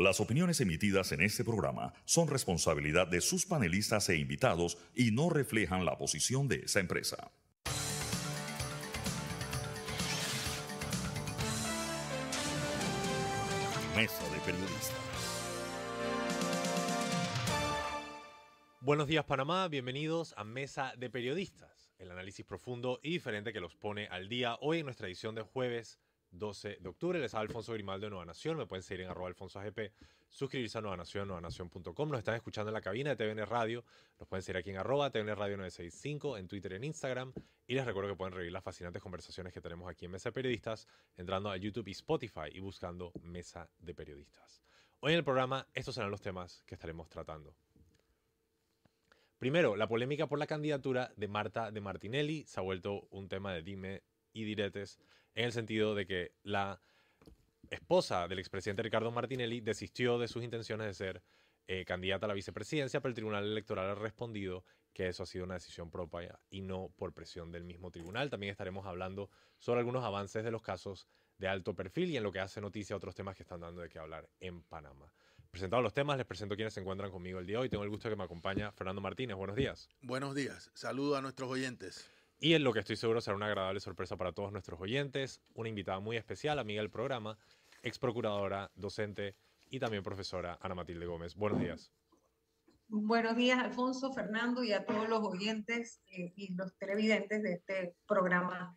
Las opiniones emitidas en este programa son responsabilidad de sus panelistas e invitados y no reflejan la posición de esa empresa. Mesa de Periodistas. Buenos días Panamá, bienvenidos a Mesa de Periodistas, el análisis profundo y diferente que los pone al día hoy en nuestra edición de jueves 12 de octubre. Les habla Alfonso Grimaldo de Nueva Nación. Me pueden seguir en arroba alfonso AGP, suscribirse a Nueva Nación, nuevanación.com. Nos están escuchando en la cabina de TVN Radio. Nos pueden seguir aquí en arroba TVN Radio 965, en Twitter y en Instagram. Y les recuerdo que pueden revivir las fascinantes conversaciones que tenemos aquí en Mesa de Periodistas entrando a YouTube y Spotify y buscando Mesa de Periodistas. Hoy en el programa estos serán los temas que estaremos tratando. Primero, la polémica por la candidatura de Marta de Martinelli se ha vuelto un tema de dime y diretes en el sentido de que la esposa del expresidente Ricardo Martinelli desistió de sus intenciones de ser eh, candidata a la vicepresidencia, pero el Tribunal Electoral ha respondido que eso ha sido una decisión propia y no por presión del mismo tribunal. También estaremos hablando sobre algunos avances de los casos de alto perfil y en lo que hace noticia otros temas que están dando de qué hablar en Panamá. Presentados los temas, les presento quienes se encuentran conmigo el día de hoy. Tengo el gusto de que me acompaña Fernando Martínez. Buenos días. Buenos días. Saludo a nuestros oyentes. Y en lo que estoy seguro será una agradable sorpresa para todos nuestros oyentes, una invitada muy especial, amiga del programa, ex procuradora, docente y también profesora Ana Matilde Gómez. Buenos días. Buenos días, Alfonso, Fernando y a todos los oyentes eh, y los televidentes de este programa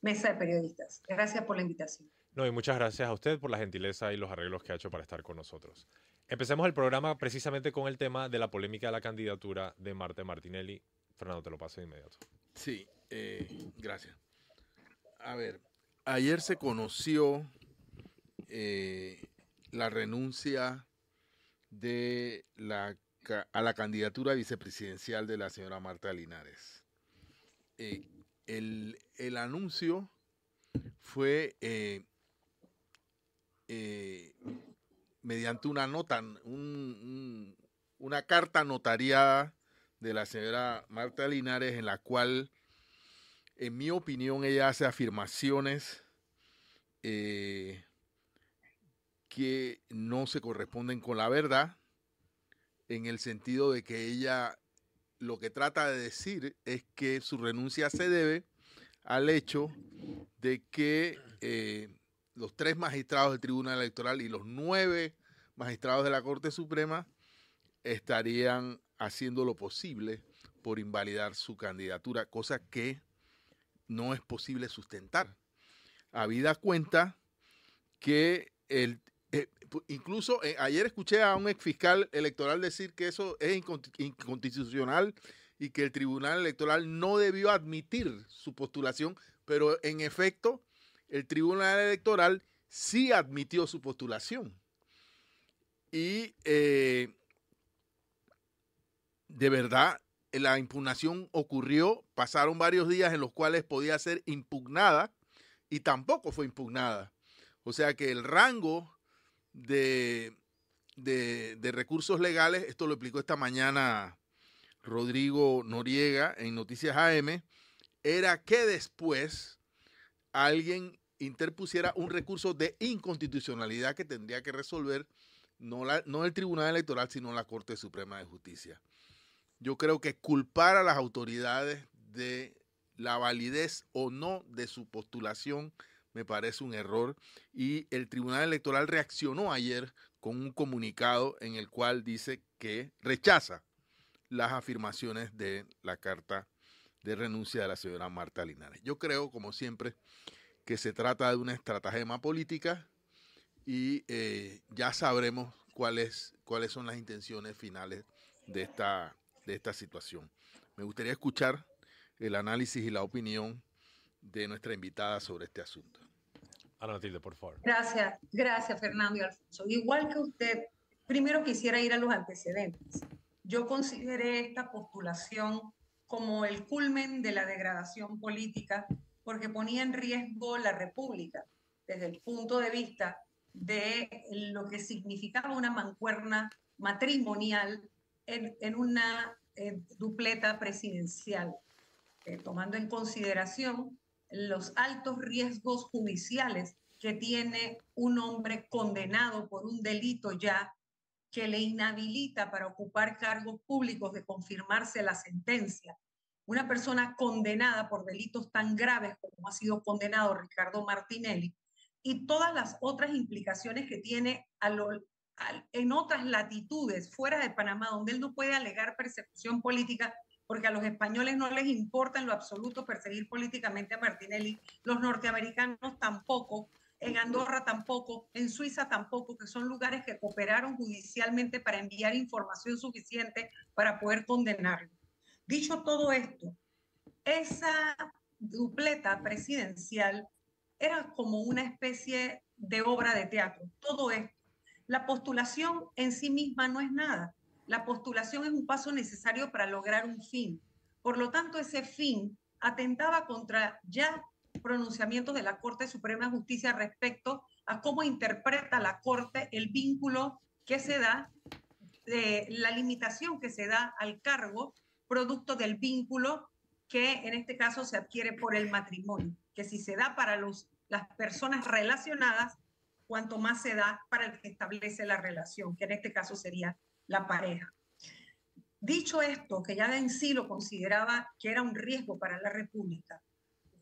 Mesa de Periodistas. Gracias por la invitación. No, y muchas gracias a usted por la gentileza y los arreglos que ha hecho para estar con nosotros. Empecemos el programa precisamente con el tema de la polémica de la candidatura de Marta Martinelli. Fernando, te lo paso de inmediato. Sí, eh, gracias. A ver, ayer se conoció eh, la renuncia de la, a la candidatura vicepresidencial de la señora Marta Linares. Eh, el, anuncio fue mediante una nota, una carta notariada de la señora Marta Linares, en la cual, en mi opinión, ella hace afirmaciones eh, que no se corresponden con la verdad, en el sentido de que ella lo que trata de decir es que su renuncia se debe al hecho de que eh, los tres magistrados del Tribunal Electoral y los nueve magistrados de la Corte Suprema estarían haciendo lo posible por invalidar su candidatura, cosa que no es posible sustentar. Habida cuenta que el, eh, incluso eh, ayer escuché a un ex fiscal electoral decir que eso es inconstitucional y que el Tribunal Electoral no debió admitir su postulación, pero en efecto el Tribunal Electoral sí admitió su postulación. Y eh, de verdad, la impugnación ocurrió, pasaron varios días en los cuales podía ser impugnada y tampoco fue impugnada. O sea que el rango de, de, recursos legales, esto lo explicó esta mañana Rodrigo Noriega en Noticias AM, era que después alguien interpusiera un recurso de inconstitucionalidad que tendría que resolver no, la, no el Tribunal Electoral, sino la Corte Suprema de Justicia yo creo que culpar a las autoridades de la validez o no de su postulación me parece un error y el Tribunal Electoral reaccionó ayer con un comunicado en el cual dice que rechaza las afirmaciones de la carta de renuncia de la señora Marta Linares. Yo creo, como siempre, que se trata de una estratagema política y eh, ya sabremos cuáles, cuáles son las intenciones finales de esta de esta situación. Me gustaría escuchar el análisis y la opinión de nuestra invitada sobre este asunto. Ana Matilde, por favor. Gracias, gracias Fernando y Alfonso. Igual que usted, primero quisiera ir a los antecedentes. Yo consideré esta postulación como el culmen de la degradación política porque ponía en riesgo la república desde el punto de vista de lo que significaba una mancuerna matrimonial en, una dupleta presidencial, eh, tomando en consideración los altos riesgos judiciales que tiene un hombre condenado por un delito ya que le inhabilita para ocupar cargos públicos de confirmarse la sentencia. Una persona condenada por delitos tan graves como ha sido condenado Ricardo Martinelli y todas las otras implicaciones que tiene en otras latitudes fuera de Panamá, donde él no puede alegar persecución política, porque a los españoles no les importa en lo absoluto perseguir políticamente a Martinelli, los norteamericanos tampoco, en Andorra tampoco, en Suiza tampoco, que son lugares que cooperaron judicialmente para enviar información suficiente para poder condenarlo. Dicho todo esto, esa dupleta presidencial era como una especie de obra de teatro. Todo esto. La postulación en sí misma no es nada. La postulación es un paso necesario para lograr un fin. Por lo tanto, ese fin atentaba contra ya pronunciamientos de la Corte Suprema de Justicia respecto a cómo interpreta la Corte el vínculo que se da, de la limitación que se da al cargo producto del vínculo que en este caso se adquiere por el matrimonio, que si se da para los, las personas relacionadas, cuanto más se da para el que establece la relación, que en este caso sería la pareja. Dicho esto, que ya en sí lo consideraba que era un riesgo para la República,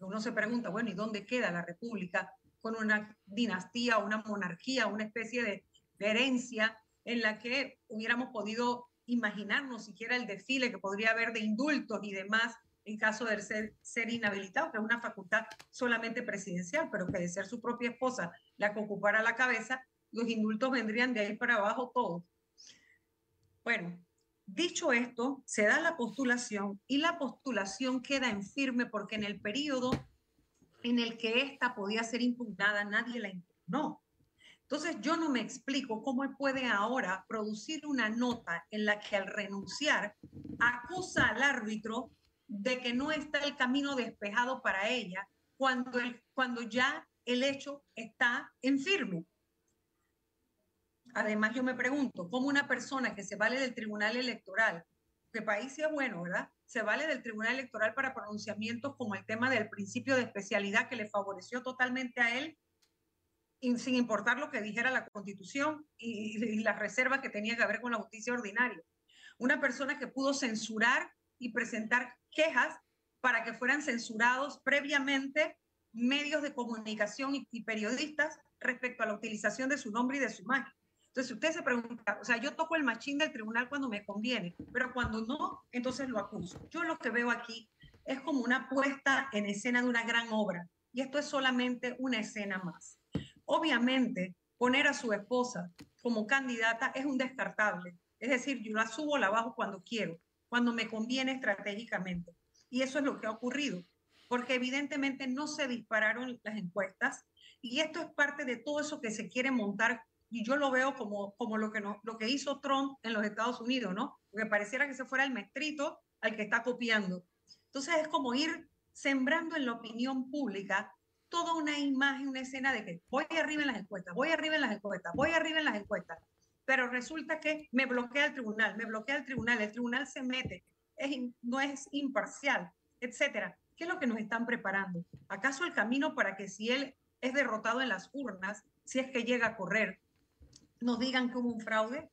uno se pregunta, bueno, ¿y dónde queda la República con una dinastía, una monarquía, una especie de, herencia en la que hubiéramos podido imaginarnos siquiera el desfile que podría haber de indultos y demás en caso de ser, ser inhabilitado, que es una facultad solamente presidencial, pero que de ser su propia esposa la que ocupara la cabeza, los indultos vendrían de ahí para abajo todos. Bueno, Dicho esto, se da la postulación y la postulación queda en firme porque en el periodo en el que ésta podía ser impugnada, nadie la impugnó. Entonces yo no me explico cómo él puede ahora producir una nota en la que al renunciar acusa al árbitro de que no está el camino despejado para ella cuando, el, cuando ya el hecho está en firme. Además, yo me pregunto, ¿cómo una persona que se vale del Tribunal Electoral, que país sea bueno, ¿verdad? Se vale del Tribunal Electoral para pronunciamientos como el tema del principio de especialidad que le favoreció totalmente a él, sin importar lo que dijera la Constitución y, y las reservas que tenía que ver con la justicia ordinaria. Una persona que pudo censurar y presentar quejas para que fueran censurados previamente medios de comunicación y, periodistas respecto a la utilización de su nombre y de su imagen. Entonces, usted se pregunta, o sea, yo toco el machín del tribunal cuando me conviene, pero cuando no, entonces lo acuso. Yo lo que veo aquí es como una puesta en escena de una gran obra, y esto es solamente una escena más. Obviamente, poner a su esposa como candidata es un descartable, es decir, yo la subo la bajo cuando quiero, cuando me conviene estratégicamente. Y eso es lo que ha ocurrido, porque evidentemente no se dispararon las encuestas, y esto es parte de todo eso que se quiere montar y yo lo veo como, como lo, que no, lo que hizo Trump en los Estados Unidos, ¿no? Porque pareciera que se fuera el maestrito al que está copiando. Entonces es como ir sembrando en la opinión pública toda una imagen, una escena de que voy arriba en las encuestas, voy arriba en las encuestas, voy arriba en las encuestas, pero resulta que me bloquea el tribunal, me bloquea el tribunal, el tribunal se mete, no es imparcial, etcétera. ¿Qué es lo que nos están preparando? ¿Acaso el camino para que si él es derrotado en las urnas, si es que llega a correr, nos digan que hubo un fraude?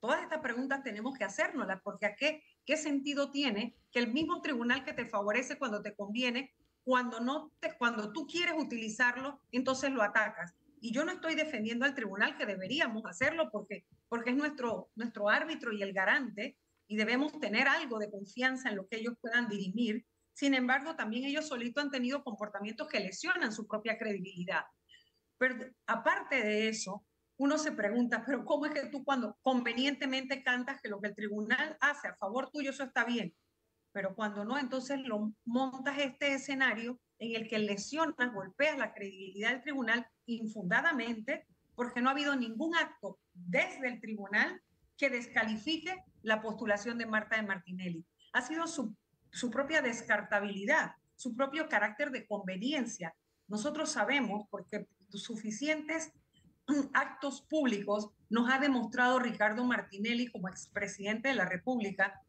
Todas estas preguntas tenemos que hacernoslas, porque ¿a qué, qué sentido tiene que el mismo tribunal que te favorece cuando te conviene, cuando, no cuando tú quieres utilizarlo, entonces lo atacas? Y yo no estoy defendiendo al tribunal, que deberíamos hacerlo porque, porque es nuestro, nuestro árbitro y el garante, y debemos tener algo de confianza en lo que ellos puedan dirimir. Sin embargo, también ellos solitos han tenido comportamientos que lesionan su propia credibilidad. Pero aparte de eso, uno se pregunta, pero ¿cómo es que tú cuando convenientemente cantas que lo que el tribunal hace a favor tuyo, eso está bien? Pero cuando no, entonces lo montas este escenario en el que lesionas, golpeas la credibilidad del tribunal infundadamente, porque no ha habido ningún acto desde el tribunal que descalifique la postulación de Marta de Martinelli. Ha sido su, su propia descartabilidad, su propio carácter de conveniencia. Nosotros sabemos, porque suficientes actos públicos nos ha demostrado Ricardo Martinelli como expresidente de la República,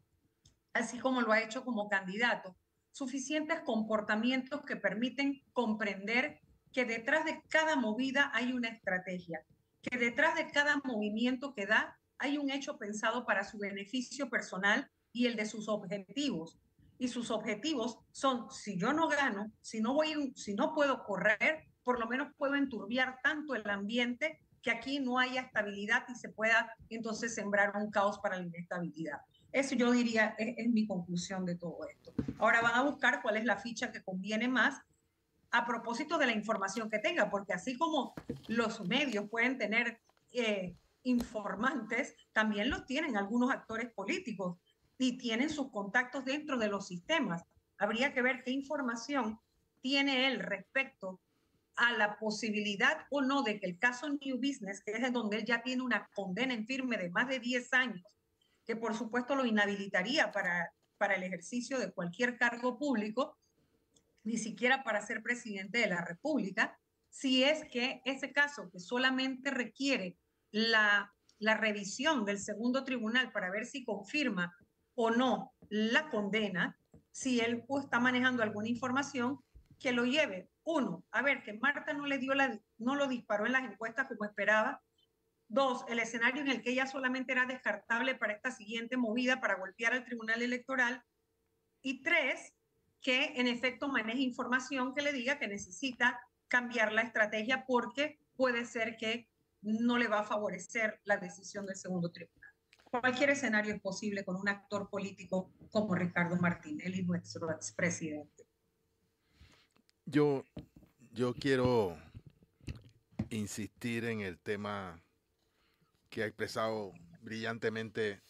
así como lo ha hecho como candidato, suficientes comportamientos que permiten comprender que detrás de cada movida hay una estrategia, que detrás de cada movimiento que da hay un hecho pensado para su beneficio personal y el de sus objetivos. Y sus objetivos son, si yo no gano, si no, voy, si no puedo correr, por lo menos puedo enturbiar tanto el ambiente que aquí no haya estabilidad y se pueda entonces sembrar un caos para la inestabilidad. Eso yo diría es, mi conclusión de todo esto. Ahora van a buscar cuál es la ficha que conviene más a propósito de la información que tenga, porque así como los medios pueden tener eh, informantes, también los tienen algunos actores políticos y tienen sus contactos dentro de los sistemas. Habría que ver qué información tiene él respecto a la posibilidad o no de que el caso New Business, que es donde él ya tiene una condena en firme de más de 10 años, que por supuesto lo inhabilitaría para, para el ejercicio de cualquier cargo público, ni siquiera para ser presidente de la República, si es que ese caso que solamente requiere la, la revisión del segundo tribunal para ver si confirma o no la condena, si él está manejando alguna información que lo lleve, uno, a ver, que Marta no le dio la, no lo disparó en las encuestas como esperaba. Dos, el escenario en el que ella solamente era descartable para esta siguiente movida para golpear al Tribunal Electoral. Y tres, que en efecto maneje información que le diga que necesita cambiar la estrategia porque puede ser que no le va a favorecer la decisión del segundo tribunal. Cualquier escenario es posible con un actor político como Ricardo Martinelli, nuestro expresidente. Yo, yo quiero insistir en el tema que ha expresado brillantemente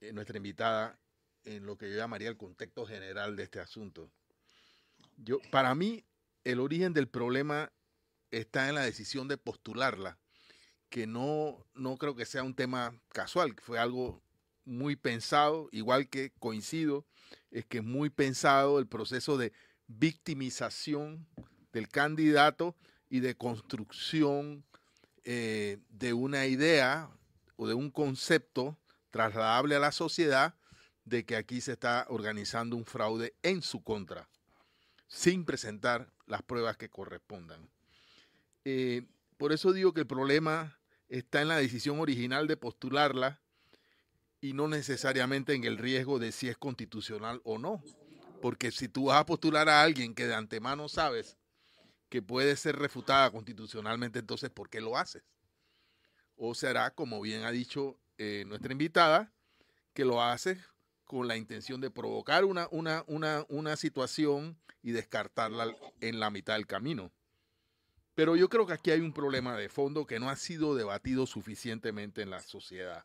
eh, nuestra invitada en lo que yo llamaría el contexto general de este asunto. Yo, para mí, el origen del problema está en la decisión de postularla, que no, no creo que sea un tema casual, fue algo muy pensado, igual que coincido, es que es muy pensado el proceso de victimización del candidato y de construcción eh, de una idea o de un concepto trasladable a la sociedad de que aquí se está organizando un fraude en su contra, sin presentar las pruebas que correspondan. Eh, por eso digo que el problema está en la decisión original de postularla y no necesariamente en el riesgo de si es constitucional o no. Porque si tú vas a postular a alguien que de antemano sabes que puede ser refutada constitucionalmente, entonces ¿por qué lo haces? O será, como bien ha dicho eh, nuestra invitada, que lo haces con la intención de provocar una, una, una, una situación y descartarla en la mitad del camino. Pero yo creo que aquí hay un problema de fondo que no ha sido debatido suficientemente en la sociedad.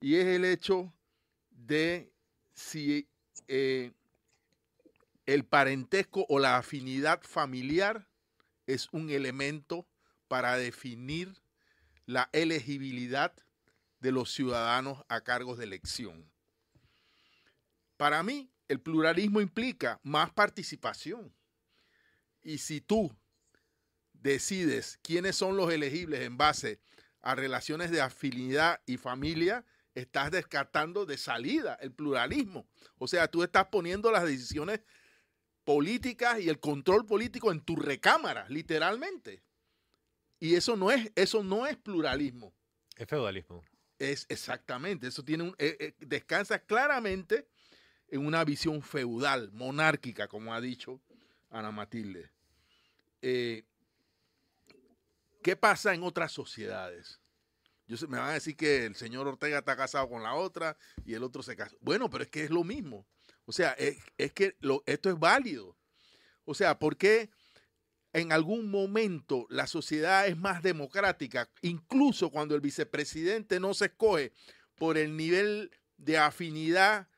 Y es el hecho de si eh, el parentesco o la afinidad familiar es un elemento para definir la elegibilidad de los ciudadanos a cargos de elección. Para mí, el pluralismo implica más participación. Y si tú decides quiénes son los elegibles en base a relaciones de afinidad y familia, estás descartando de salida el pluralismo. O sea, tú estás poniendo las decisiones políticas y el control político en tu recámara, literalmente. Y eso no es, eso no es pluralismo. Es feudalismo. Es exactamente, eso tiene un, eh, eh, descansa claramente en una visión feudal, monárquica, como ha dicho Ana Matilde. Eh, ¿Qué pasa en otras sociedades? Yo, me van a decir que el señor Ortega está casado con la otra y el otro se casa. Bueno, pero es que es lo mismo. O sea, es, que esto es válido. O sea, ¿por qué en algún momento la sociedad es más democrática, incluso cuando el vicepresidente no se escoge por el nivel de afinidad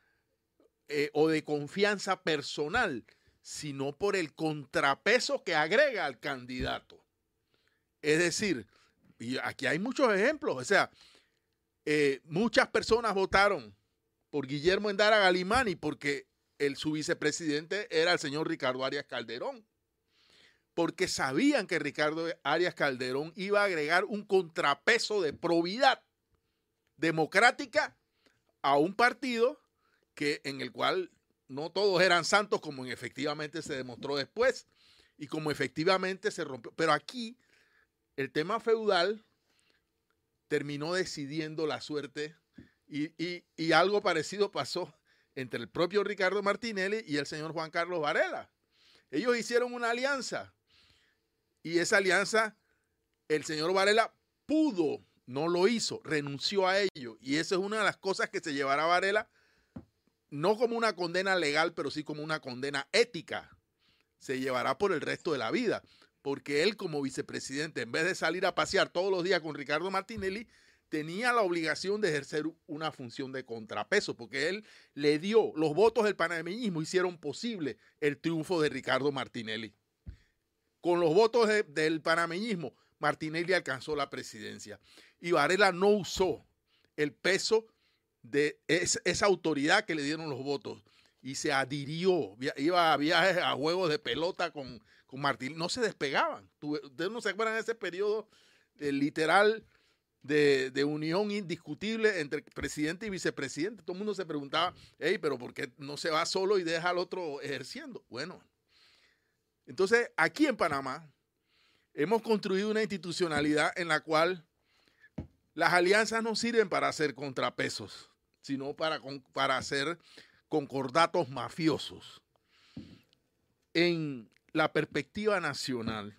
eh, o de confianza personal, sino por el contrapeso que agrega al candidato? Es decir, y aquí hay muchos ejemplos, o sea, eh, muchas personas votaron por Guillermo Endara Galimani porque el, su vicepresidente era el señor Ricardo Arias Calderón. Porque sabían que Ricardo Arias Calderón iba a agregar un contrapeso de probidad democrática a un partido que, en el cual no todos eran santos, como efectivamente se demostró después. y como efectivamente se rompió. Pero aquí el tema feudal terminó decidiendo la suerte y, algo parecido pasó entre el propio Ricardo Martinelli y el señor Juan Carlos Varela. Ellos hicieron una alianza y esa alianza el señor Varela pudo, no lo hizo, renunció a ello. Y esa es una de las cosas que se llevará Varela, no como una condena legal, pero sí como una condena ética. Se llevará por el resto de la vida. Porque él como vicepresidente, en vez de salir a pasear todos los días con Ricardo Martinelli, tenía la obligación de ejercer una función de contrapeso, porque él le dio, los votos del panameñismo hicieron posible el triunfo de Ricardo Martinelli. Con los votos del panameñismo, Martinelli alcanzó la presidencia. Y Varela no usó el peso de esa autoridad que le dieron los votos y se adhirió, iba a viajes a juegos de pelota con, con Martín, no se despegaban. Ustedes no se acuerdan de ese periodo eh, literal de, unión indiscutible entre presidente y vicepresidente. Todo el mundo se preguntaba, hey, pero ¿por qué no se va solo y deja al otro ejerciendo? Bueno, entonces aquí en Panamá hemos construido una institucionalidad en la cual las alianzas no sirven para hacer contrapesos, sino para, para hacer concordatos mafiosos. En la perspectiva nacional,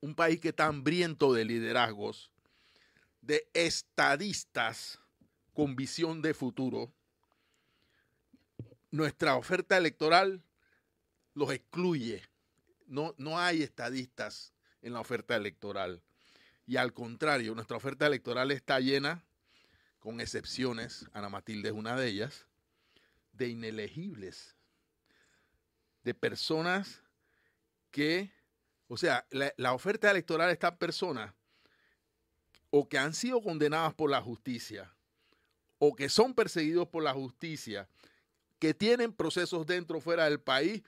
un país que está hambriento de liderazgos, de estadistas con visión de futuro, nuestra oferta electoral los excluye. No, no hay estadistas en la oferta electoral. Y al contrario, nuestra oferta electoral está llena, con excepciones, Ana Matilde es una de ellas, de inelegibles, de personas que, o sea, la, la oferta electoral de estas personas o que han sido condenadas por la justicia o que son perseguidos por la justicia, que tienen procesos dentro o fuera del país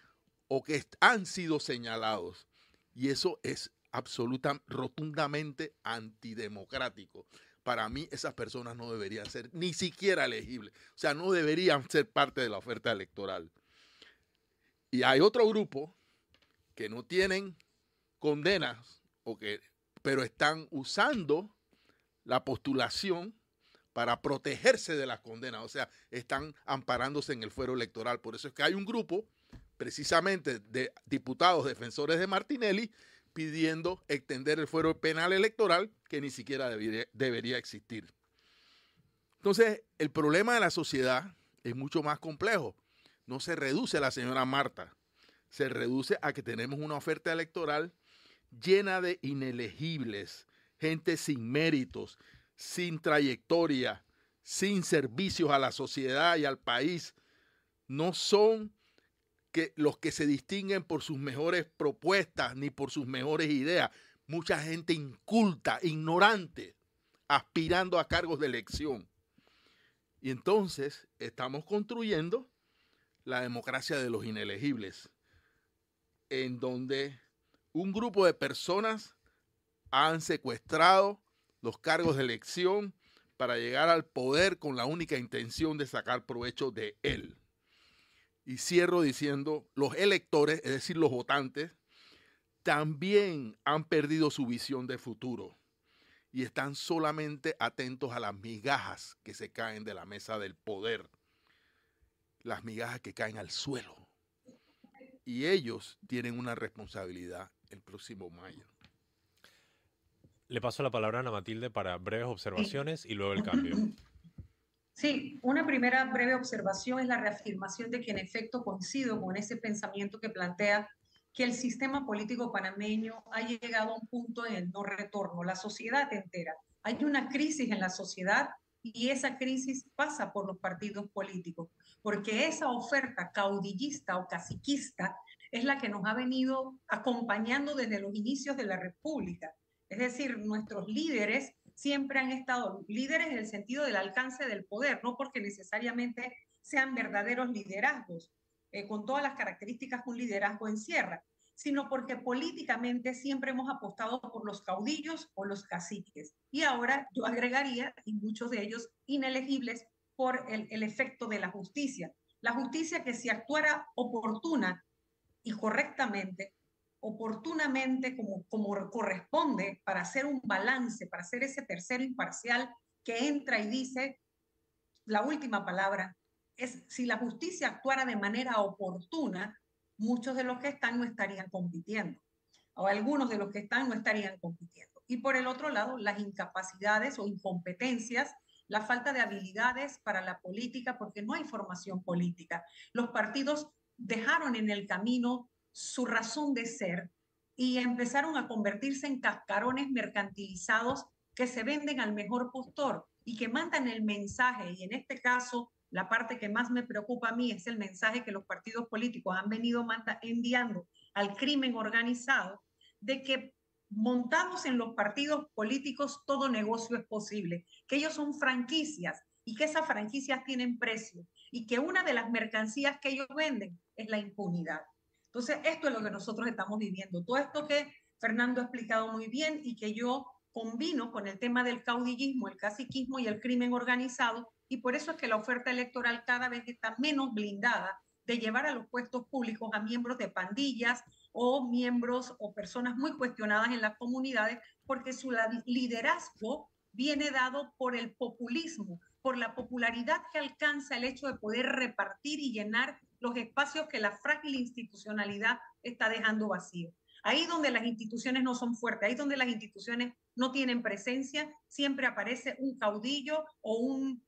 o que han sido señalados. Y eso es absolutamente, rotundamente antidemocrático. Para mí esas personas no deberían ser ni siquiera elegibles. O sea, no deberían ser parte de la oferta electoral. Y hay otro grupo que no tienen condenas, o que, pero están usando la postulación para protegerse de las condenas, o sea, están amparándose en el fuero electoral. Por eso es que hay un grupo precisamente de diputados defensores de Martinelli pidiendo extender el fuero penal electoral que ni siquiera debería, existir. Entonces, el problema de la sociedad es mucho más complejo. No se reduce a la señora Marta, se reduce a que tenemos una oferta electoral llena de inelegibles, gente sin méritos, sin trayectoria, sin servicios a la sociedad y al país, no son que los que se distinguen por sus mejores propuestas ni por sus mejores ideas. Mucha gente inculta, ignorante, aspirando a cargos de elección. Y entonces estamos construyendo la democracia de los inelegibles, en donde un grupo de personas han secuestrado los cargos de elección para llegar al poder con la única intención de sacar provecho de él. Y cierro diciendo, los electores, es decir, los votantes, también han perdido su visión de futuro y están solamente atentos a las migajas que se caen de la mesa del poder, las migajas que caen al suelo. Y ellos tienen una responsabilidad el próximo mayo. Le paso la palabra a Ana Matilde para breves observaciones y luego el cambio. Sí, una primera breve observación es la reafirmación de que en efecto coincido con ese pensamiento que plantea que el sistema político panameño ha llegado a un punto en el no retorno, la sociedad entera. Hay una crisis en la sociedad y esa crisis pasa por los partidos políticos, porque esa oferta caudillista o caciquista es la que nos ha venido acompañando desde los inicios de la República. Es decir, nuestros líderes siempre han estado líderes en el sentido del alcance del poder, no porque necesariamente sean verdaderos liderazgos, eh, con todas las características que un liderazgo encierra, sino porque políticamente siempre hemos apostado por los caudillos o los caciques. Y ahora yo agregaría, y muchos de ellos inelegibles, por el, el efecto de la justicia. La justicia que si actuara oportuna y correctamente oportunamente como, corresponde para hacer un balance, para hacer ese tercero imparcial que entra y dice, la última palabra es, si la justicia actuara de manera oportuna, muchos de los que están no estarían compitiendo, o algunos de los que están no estarían compitiendo. Y por el otro lado, las incapacidades o incompetencias, la falta de habilidades para la política, porque no hay formación política. Los partidos dejaron en el camino su razón de ser y empezaron a convertirse en cascarones mercantilizados que se venden al mejor postor y que mandan el mensaje, y en este caso la parte que más me preocupa a mí es el mensaje que los partidos políticos han venido enviando al crimen organizado, de que montados en los partidos políticos todo negocio es posible, que ellos son franquicias y que esas franquicias tienen precio y que una de las mercancías que ellos venden es la impunidad. Entonces, esto es lo que nosotros estamos viviendo. Todo esto que Fernando ha explicado muy bien y que yo combino con el tema del caudillismo, el caciquismo y el crimen organizado, y por eso es que la oferta electoral cada vez está menos blindada de llevar a los puestos públicos a miembros de pandillas o miembros o personas muy cuestionadas en las comunidades, porque su liderazgo viene dado por el populismo, por la popularidad que alcanza el hecho de poder repartir y llenar los espacios que la frágil institucionalidad está dejando vacíos. Ahí donde las instituciones no son fuertes, ahí donde las instituciones no tienen presencia, siempre aparece un caudillo o un,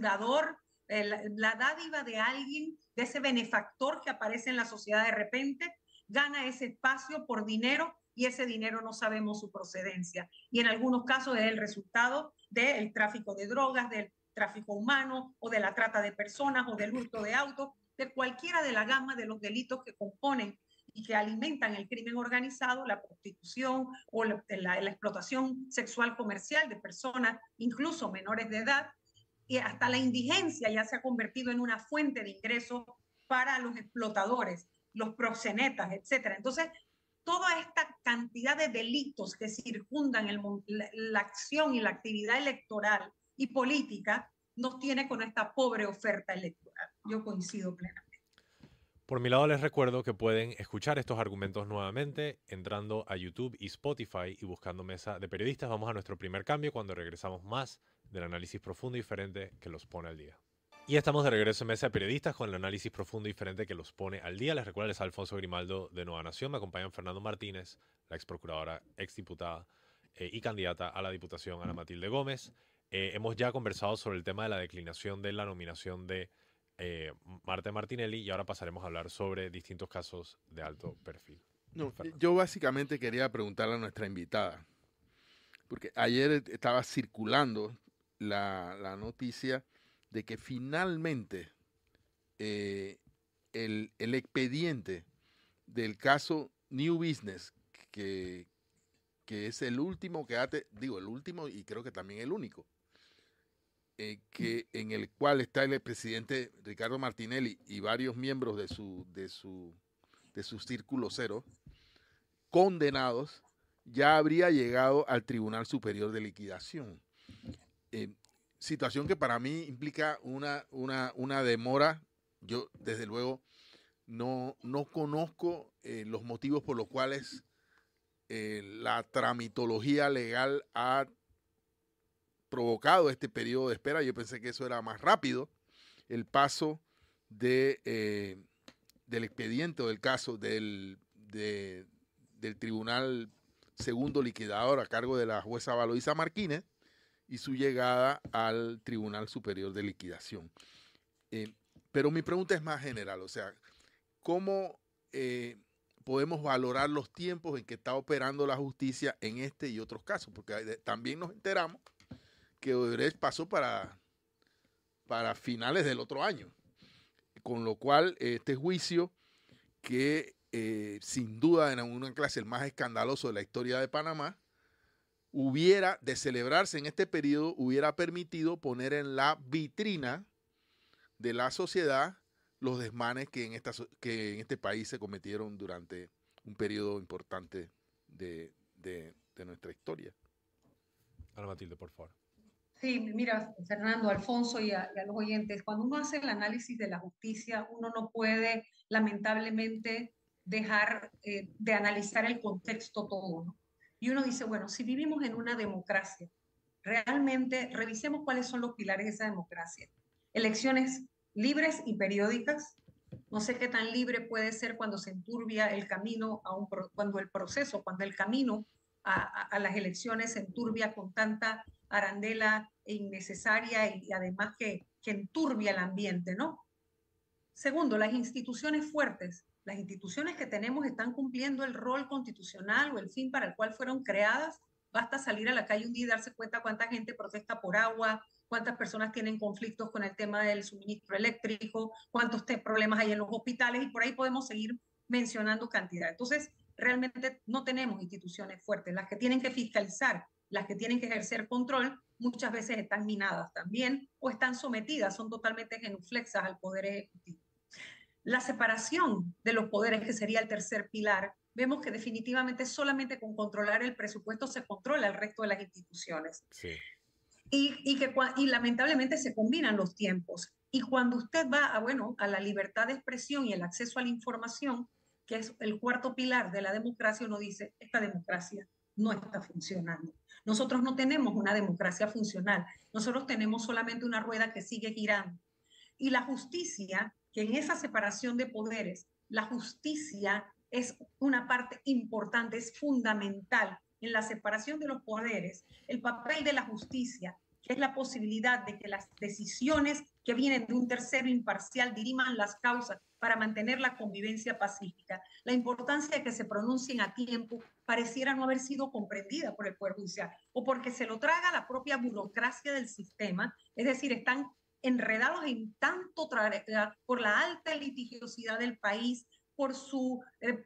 dador, eh, la, dádiva de alguien, de ese benefactor que aparece en la sociedad de repente, gana ese espacio por dinero y ese dinero no sabemos su procedencia. Y en algunos casos es el resultado del tráfico de drogas, del tráfico humano o de la trata de personas o del hurto de autos de cualquiera de la gama de los delitos que componen y que alimentan el crimen organizado, la prostitución o la, explotación sexual comercial de personas, incluso menores de edad, y hasta la indigencia ya se ha convertido en una fuente de ingresos para los explotadores, los proxenetas, etc. Entonces, toda esta cantidad de delitos que circundan la acción y la actividad electoral y política nos tiene con esta pobre oferta electoral. Yo coincido plenamente. Por mi lado les recuerdo que pueden escuchar estos argumentos nuevamente entrando a YouTube y Spotify y buscando Mesa de Periodistas. Vamos a nuestro primer cambio cuando regresamos más del análisis profundo y diferente que los pone al día. Y estamos de regreso en Mesa de Periodistas con el análisis profundo y diferente que los pone al día. Les recuerdo, les Alfonso Grimaldo de Nueva Nación. Me acompañan Fernando Martínez, la ex procuradora, ex diputada eh, y candidata a la Diputación Ana Matilde Gómez. Eh, hemos ya conversado sobre el tema de la declinación de la nominación de eh, Marta Martinelli y ahora pasaremos a hablar sobre distintos casos de alto perfil. yo básicamente quería preguntarle a nuestra invitada, porque ayer estaba circulando la, noticia de que finalmente eh, el, el, expediente del caso New Business, que, que es el último que ha, digo, el último y creo que también el único, eh, que, en el cual está el presidente Ricardo Martinelli y varios miembros de su, de su, de su círculo cero, condenados, ya habría llegado al Tribunal Superior de Liquidación. Eh, situación que para mí implica una, una, una demora. Yo, desde luego, no, no conozco eh, los motivos por los cuales la tramitología legal ha provocado este periodo de espera. Yo pensé que eso era más rápido. El paso de, eh, del expediente o del caso del, del Tribunal Segundo Liquidador a cargo de la jueza Valoisa Martínez y su llegada al Tribunal Superior de Liquidación. Eh, pero mi pregunta es más general, o sea, ¿cómo eh, podemos valorar los tiempos en que está operando la justicia en este y otros casos? Porque también nos enteramos que Odebrecht pasó para, para finales del otro año. Con lo cual, este juicio, que eh, sin duda en alguna clase el más escandaloso de la historia de Panamá, hubiera, de celebrarse en este periodo, hubiera permitido poner en la vitrina de la sociedad los desmanes que en, esta, que en este país se cometieron durante un periodo importante de, nuestra historia. Ana Matilde, por favor. Sí, mira, Fernando, Alfonso y a, los oyentes, cuando uno hace el análisis de la justicia, uno no puede, lamentablemente, dejar eh, de analizar el contexto todo. Y uno dice, bueno, si vivimos en una democracia, realmente revisemos cuáles son los pilares de esa democracia. Elecciones libres y periódicas. No sé qué tan libre puede ser cuando se enturbia el camino, a un, cuando el proceso, cuando el camino a, las elecciones se enturbia con tanta arandela innecesaria y, además que, que enturbia el ambiente, ¿no? Segundo, las instituciones fuertes. Las instituciones que tenemos están cumpliendo el rol constitucional o el fin para el cual fueron creadas. Basta salir a la calle un día y darse cuenta cuánta gente protesta por agua, cuántas personas tienen conflictos con el tema del suministro eléctrico, cuántos problemas hay en los hospitales y por ahí podemos seguir mencionando cantidad. Entonces, realmente no tenemos instituciones fuertes. Las que tienen que fiscalizar, las que tienen que ejercer control, muchas veces están minadas también o están sometidas, son totalmente genuflexas al poder ejecutivo. La separación de los poderes, que sería el tercer pilar, vemos que definitivamente solamente con controlar el presupuesto se controla el resto de las instituciones. Sí y, que, y lamentablemente se combinan los tiempos. Y cuando usted va a, bueno, a la libertad de expresión y el acceso a la información, que es el cuarto pilar de la democracia, uno dice, esta democracia no está funcionando. Nosotros no tenemos una democracia funcional, nosotros tenemos solamente una rueda que sigue girando. Y la justicia, que en esa separación de poderes, la justicia es una parte importante, es fundamental en la separación de los poderes, el papel de la justicia, que es la posibilidad de que las decisiones que vienen de un tercero imparcial diriman las causas para mantener la convivencia pacífica. La importancia de que se pronuncien a tiempo pareciera no haber sido comprendida por el Poder Judicial o porque se lo traga la propia burocracia del sistema, es decir, están enredados en tanto por la alta litigiosidad del país, por su eh,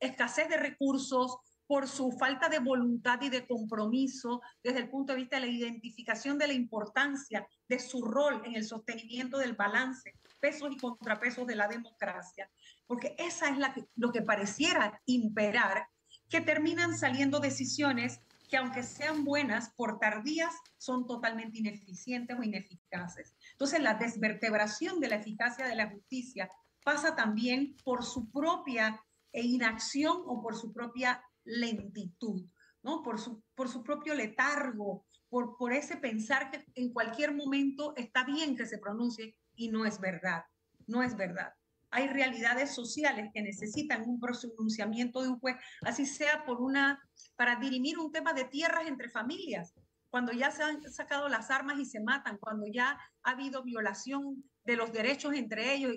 escasez de recursos, por su falta de voluntad y de compromiso desde el punto de vista de la identificación de la importancia de su rol en el sostenimiento del balance, pesos y contrapesos de la democracia, porque esa es la lo que pareciera imperar, que terminan saliendo decisiones que aunque sean buenas, por tardías, son totalmente ineficientes o ineficaces. Entonces, la desvertebración de la eficacia de la justicia pasa también por su propia inacción o por su propia lentitud, ¿no? Por su, por su propio letargo, por, por ese pensar que en cualquier momento está bien que se pronuncie y no es verdad, no es verdad. Hay realidades sociales que necesitan un pronunciamiento de un juez, así sea por una, para dirimir un tema de tierras entre familias, cuando ya se han sacado las armas y se matan, cuando ya ha habido violación de los derechos entre ellos,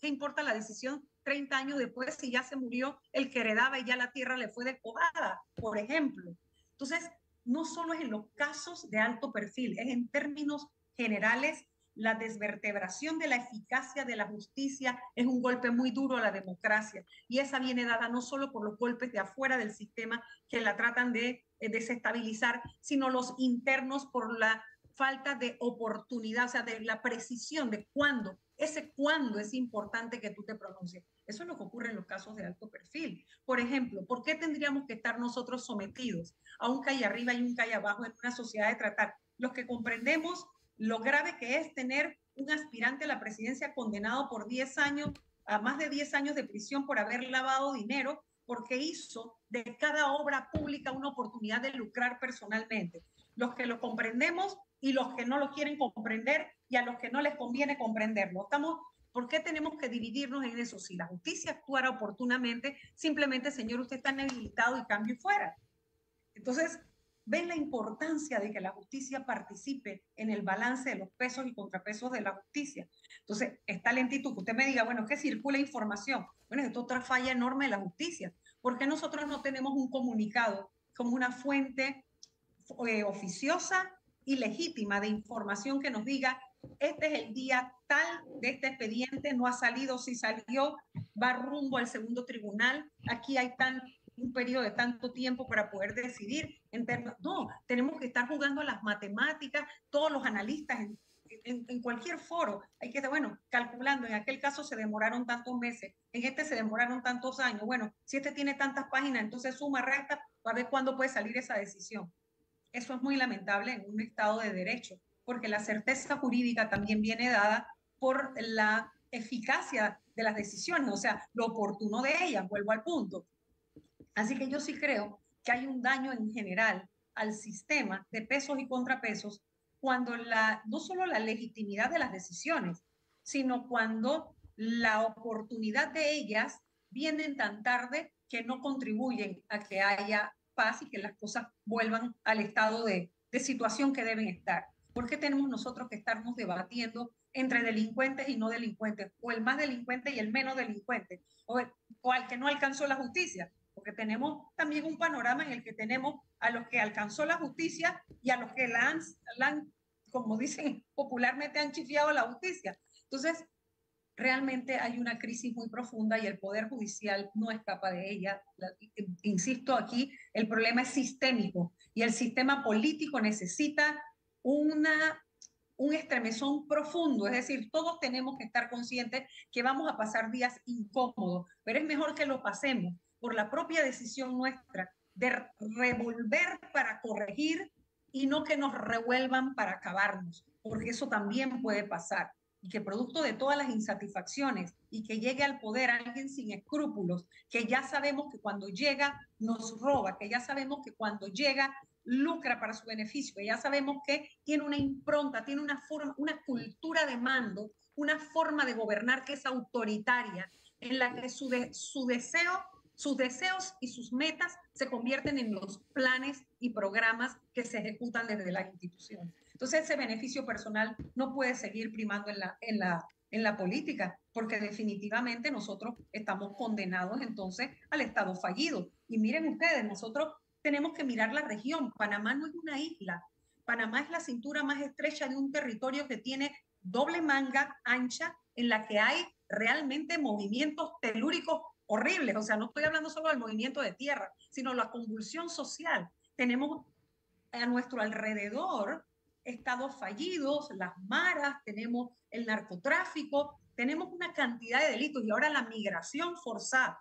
¿qué importa la decisión 30 años después si ya se murió el que heredaba y ya la tierra le fue despojada, por ejemplo. Entonces, no solo es en los casos de alto perfil, es en términos generales la desvertebración de la eficacia de la justicia es un golpe muy duro a la democracia y esa viene dada no solo por los golpes de afuera del sistema que la tratan de eh, desestabilizar, sino los internos por la falta de oportunidad, o sea, de la precisión de cuándo ese cuándo es importante que tú te pronuncies. Eso es lo que ocurre en los casos de alto perfil. Por ejemplo, ¿por qué tendríamos que estar nosotros sometidos a un calle arriba y un calle abajo en una sociedad de tratar? Los que comprendemos lo grave que es tener un aspirante a la presidencia condenado por 10 años, a más de 10 años de prisión por haber lavado dinero, porque hizo de cada obra pública una oportunidad de lucrar personalmente. Los que lo comprendemos y los que no lo quieren comprender y a los que no les conviene comprenderlo. Estamos, ¿Por qué tenemos que dividirnos en eso? Si la justicia actuara oportunamente, simplemente, señor, usted está inhabilitado y cambio fuera. Entonces, ven la importancia de que la justicia participe en el balance de los pesos y contrapesos de la justicia. Entonces, esta lentitud, que usted me diga, bueno, que circula información. Bueno, esto es otra falla enorme de la justicia. ¿Por qué nosotros no tenemos un comunicado como una fuente eh, oficiosa y legítima de información que nos diga, este es el día tal de este expediente, no ha salido, si salió, va rumbo al segundo tribunal, aquí hay tan, un periodo de tanto tiempo para poder decidir. En no, tenemos que estar jugando las matemáticas, todos los analistas en, en, cualquier foro, hay que estar, bueno, calculando, en aquel caso se demoraron tantos meses, en este se demoraron tantos años, bueno, si este tiene tantas páginas, entonces suma, resta, para ver cuándo puede salir esa decisión. Eso es muy lamentable en un Estado de Derecho, porque la certeza jurídica también viene dada por la eficacia de las decisiones, o sea, lo oportuno de ellas, vuelvo al punto. Así que yo sí creo que hay un daño en general al sistema de pesos y contrapesos cuando la, no solo la legitimidad de las decisiones, sino cuando la oportunidad de ellas vienen tan tarde que no contribuyen a que haya paz y que las cosas vuelvan al estado de, de situación que deben estar. ¿Por qué tenemos nosotros que estarnos debatiendo entre delincuentes y no delincuentes, o el más delincuente y el menos delincuente, o, o al que no alcanzó la justicia? porque tenemos también un panorama en el que tenemos a los que alcanzó la justicia y a los que la han, como dicen popularmente, han chifiado la justicia. Entonces, realmente hay una crisis muy profunda y el Poder Judicial no escapa de ella. insisto aquí, el problema es sistémico y el sistema político necesita una, un estremezón profundo, es decir, todos tenemos que estar conscientes que vamos a pasar días incómodos, pero es mejor que lo pasemos por la propia decisión nuestra de revolver para corregir y no que nos revuelvan para acabarnos, porque eso también puede pasar. Y que producto de todas las insatisfacciones y que llegue al poder alguien sin escrúpulos, que ya sabemos que cuando llega nos roba, que ya sabemos que cuando llega lucra para su beneficio, que ya sabemos que tiene una impronta, tiene una forma, una cultura de mando, una forma de gobernar que es autoritaria, en la que su, su deseo sus deseos y sus metas se convierten en los planes y programas que se ejecutan desde las instituciones. Entonces, ese beneficio personal no puede seguir primando en la, en la, en la política, porque definitivamente nosotros estamos condenados entonces al Estado fallido. Y miren ustedes, nosotros tenemos que mirar la región. Panamá no es una isla. Panamá es la cintura más estrecha de un territorio que tiene doble manga ancha en la que hay realmente movimientos telúricos horribles. O sea, no estoy hablando solo del movimiento de tierra, sino la convulsión social. Tenemos a nuestro alrededor estados fallidos, las maras, tenemos el narcotráfico, tenemos una cantidad de delitos y ahora la migración forzada,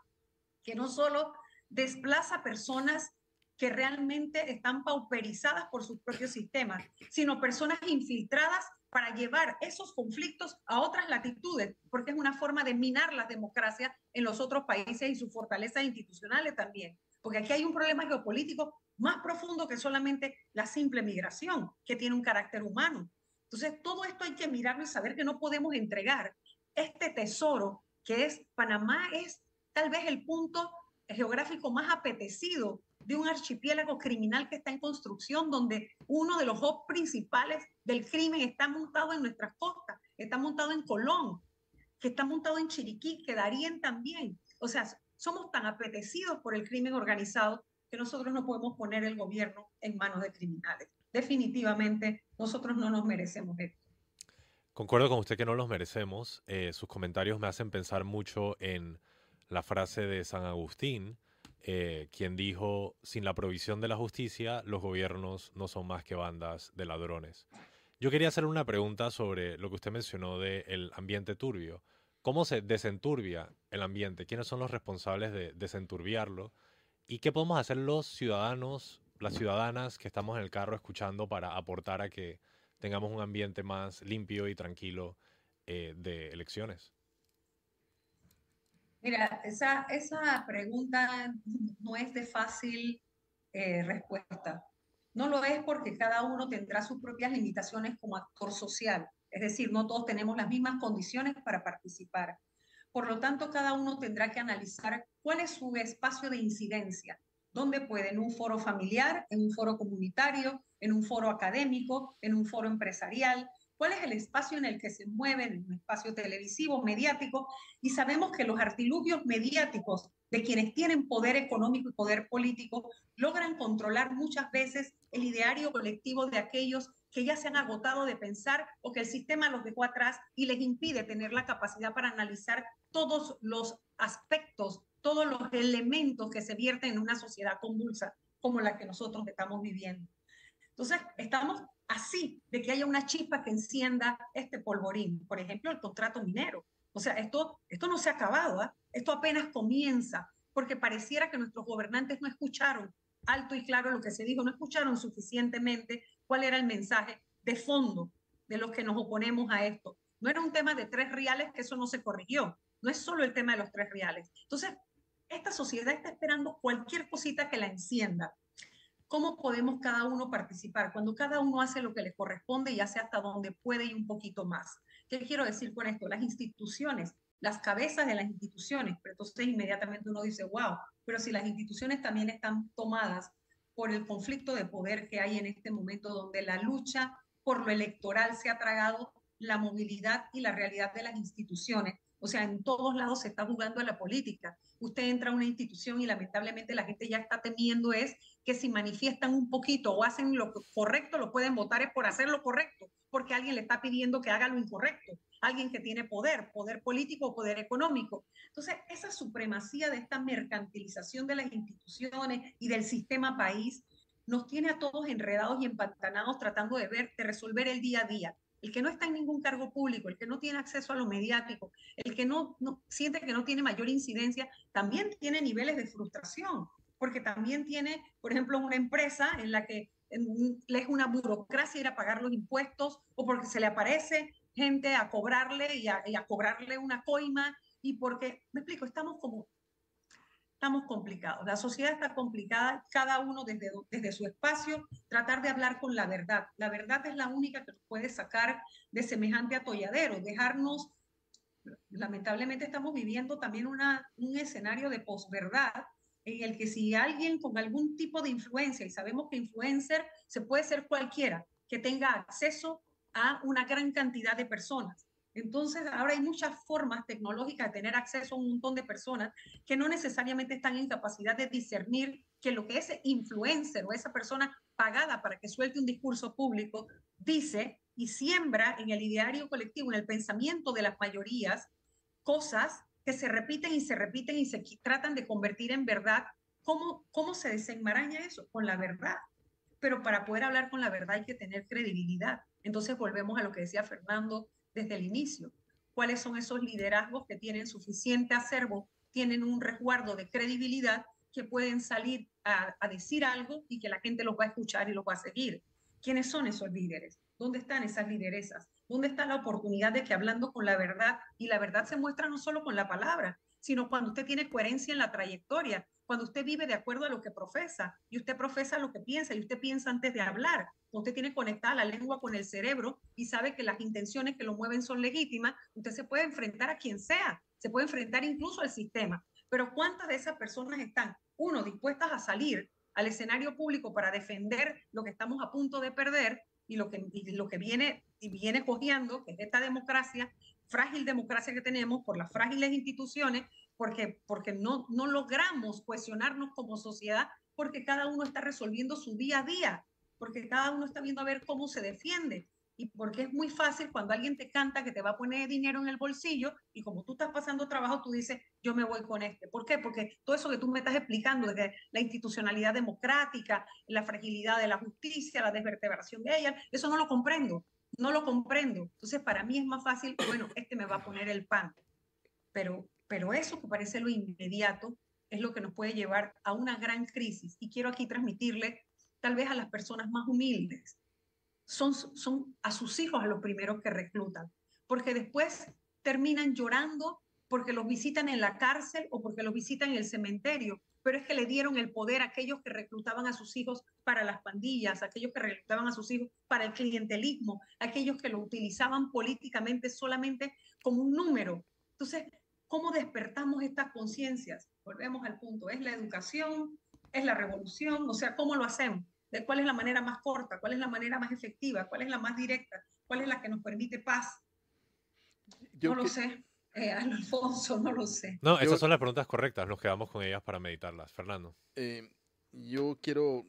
que no solo desplaza personas que realmente están pauperizadas por sus propios sistemas, sino personas infiltradas para llevar esos conflictos a otras latitudes, porque es una forma de minar la democracia en los otros países y sus fortalezas institucionales también. Porque aquí hay un problema geopolítico más profundo que solamente la simple migración, que tiene un carácter humano. Entonces, todo esto hay que mirarlo y saber que no podemos entregar este tesoro que es Panamá, es tal vez el punto geográfico más apetecido de un archipiélago criminal que está en construcción, donde uno de los hubs principales del crimen está montado en nuestras costas, está montado en Colón, que está montado en Chiriquí, que Darien también. O sea, somos tan apetecidos por el crimen organizado que nosotros no podemos poner el gobierno en manos de criminales. Definitivamente, nosotros no nos merecemos esto. Concuerdo con usted que no los merecemos. Eh, sus comentarios me hacen pensar mucho en la frase de San Agustín, eh, quien dijo, sin la provisión de la justicia, los gobiernos no son más que bandas de ladrones. Yo quería hacer una pregunta sobre lo que usted mencionó del ambiente turbio. ¿Cómo se desenturbia el ambiente? ¿Quiénes son los responsables de desenturbiarlo? ¿Y qué podemos hacer los ciudadanos, las ciudadanas que estamos en el carro escuchando para aportar a que tengamos un ambiente más limpio y tranquilo eh, de elecciones? Mira, esa, esa pregunta no es de fácil eh, respuesta. No lo es porque cada uno tendrá sus propias limitaciones como actor social. Es decir, no todos tenemos las mismas condiciones para participar. Por lo tanto, cada uno tendrá que analizar cuál es su espacio de incidencia, dónde puede, en un foro familiar, en un foro comunitario, en un foro académico, en un foro empresarial, cuál es el espacio en el que se mueven, en un espacio televisivo, mediático, y sabemos que los artilugios mediáticos de quienes tienen poder económico y poder político logran controlar muchas veces el ideario colectivo de aquellos que ya se han agotado de pensar o que el sistema los dejó atrás y les impide tener la capacidad para analizar todos los aspectos, todos los elementos que se vierten en una sociedad convulsa como la que nosotros estamos viviendo. Entonces, estamos así de que haya una chispa que encienda este polvorín. Por ejemplo, el contrato minero. O sea, esto, esto no se ha acabado, ¿ah? esto apenas comienza, porque pareciera que nuestros gobernantes no escucharon alto y claro lo que se dijo, no escucharon suficientemente cuál era el mensaje de fondo de los que nos oponemos a esto. No era un tema de tres reales, que eso no se corrigió. No es solo el tema de los tres reales. Entonces, esta sociedad está esperando cualquier cosita que la encienda. ¿Cómo podemos cada uno participar? Cuando cada uno hace lo que le corresponde y hace hasta donde puede y un poquito más. ¿Qué quiero decir con esto? Las instituciones, las cabezas de las instituciones, pero entonces inmediatamente uno dice, wow, pero si las instituciones también están tomadas por el conflicto de poder que hay en este momento, donde la lucha por lo electoral se ha tragado la movilidad y la realidad de las instituciones. O sea, en todos lados se está jugando la política. Usted entra a una institución y lamentablemente la gente ya está temiendo es que si manifiestan un poquito o hacen lo correcto, lo pueden votar por hacer lo correcto, porque alguien le está pidiendo que haga lo incorrecto, alguien que tiene poder, poder político o poder económico. Entonces, esa supremacía de esta mercantilización de las instituciones y del sistema país nos tiene a todos enredados y empantanados tratando de resolver el día a día el que no está en ningún cargo público, el que no tiene acceso a lo mediático, el que no, siente que no tiene mayor incidencia, también tiene niveles de frustración, porque también tiene, por ejemplo, una empresa en la que le es una burocracia ir a pagar los impuestos o porque se le aparece gente a cobrarle y a, y a cobrarle una coima y porque, me explico, estamos como estamos complicados. La sociedad está complicada, cada uno desde, desde su espacio, tratar de hablar con la verdad. La verdad es la única que nos puede sacar de semejante atolladero, dejarnos, lamentablemente estamos viviendo también una, un escenario de posverdad en el que si alguien con algún tipo de influencia, y sabemos que influencer se puede ser cualquiera, que tenga acceso a una gran cantidad de personas, entonces, ahora hay muchas formas tecnológicas de tener acceso a un montón de personas que no necesariamente están en capacidad de discernir que lo que ese influencer o esa persona pagada para que suelte un discurso público dice y siembra en el ideario colectivo, en el pensamiento de las mayorías, cosas que se repiten y se repiten y se tratan de convertir en verdad. ¿Cómo, cómo se desenmaraña eso? Con la verdad. Pero para poder hablar con la verdad hay que tener credibilidad. Entonces volvemos a lo que decía Fernando desde el inicio. ¿Cuáles son esos liderazgos que tienen suficiente acervo, tienen un resguardo de credibilidad que pueden salir a, decir algo y que la gente los va a escuchar y los va a seguir? ¿Quiénes son esos líderes? ¿Dónde están esas lideresas? ¿Dónde está la oportunidad de que hablando con la verdad, y la verdad se muestra no solo con la palabra, sino cuando usted tiene coherencia en la trayectoria, cuando usted vive de acuerdo a lo que profesa y usted profesa lo que piensa y usted piensa antes de hablar, usted tiene conectada la lengua con el cerebro y sabe que las intenciones que lo mueven son legítimas, usted se puede enfrentar a quien sea, se puede enfrentar incluso al sistema. Pero ¿cuántas de esas personas están, uno, dispuestas a salir al escenario público para defender lo que estamos a punto de perder y lo que, lo que viene, y viene cogiendo, que es esta democracia, frágil democracia que tenemos por las frágiles instituciones porque, porque no, no logramos cuestionarnos como sociedad, porque cada uno está resolviendo su día a día, porque cada uno está viendo a ver cómo se defiende. Y porque es muy fácil cuando alguien te canta que te va a poner dinero en el bolsillo y como tú estás pasando trabajo, tú dices, yo me voy con este. ¿Por qué? Porque todo eso que tú me estás explicando, de la institucionalidad democrática, la fragilidad de la justicia, la desvertebración de ella, eso no lo comprendo, no lo comprendo. Entonces, para mí es más fácil, bueno, este me va a poner el pan. Pero pero eso que parece lo inmediato es lo que nos puede llevar a una gran crisis. Y quiero aquí transmitirle tal vez a las personas más humildes. Son, son a sus hijos a los primeros que reclutan, porque después terminan llorando porque los visitan en la cárcel o porque los visitan en el cementerio, pero es que le dieron el poder a aquellos que reclutaban a sus hijos para las pandillas, aquellos que reclutaban a sus hijos para el clientelismo, aquellos que lo utilizaban políticamente solamente como un número. Entonces, ¿Cómo despertamos estas conciencias? Volvemos al punto, ¿es la educación? ¿Es la revolución? O sea, ¿cómo lo hacemos? ¿De cuál es la manera más corta? ¿Cuál es la manera más efectiva? ¿Cuál es la más directa? ¿Cuál es la que nos permite paz? no lo sé. Eh, Alfonso, no lo sé. No, esas son las preguntas correctas. Nos quedamos con ellas para meditarlas. Fernando. Eh, yo quiero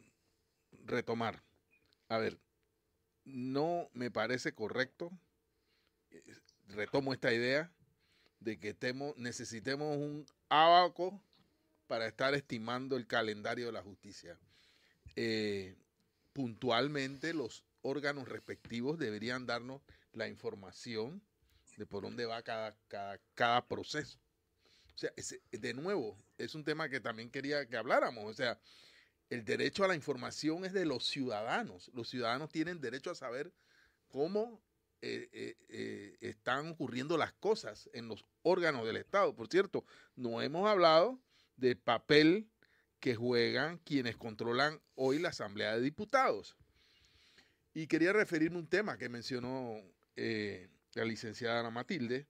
retomar. A ver, no me parece correcto. Eh, retomo esta idea de que temo, necesitemos un abaco para estar estimando el calendario de la justicia. Eh, puntualmente los órganos respectivos deberían darnos la información de por dónde va cada, cada, proceso. O sea, de nuevo, es un tema que también quería que habláramos. O sea, el derecho a la información es de los ciudadanos. Los ciudadanos tienen derecho a saber cómo eh, eh, eh, están ocurriendo las cosas en los órganos del Estado. Por cierto, no hemos hablado del papel que juegan quienes controlan hoy la Asamblea de Diputados. Y quería referirme a un tema que mencionó la licenciada Ana Matilde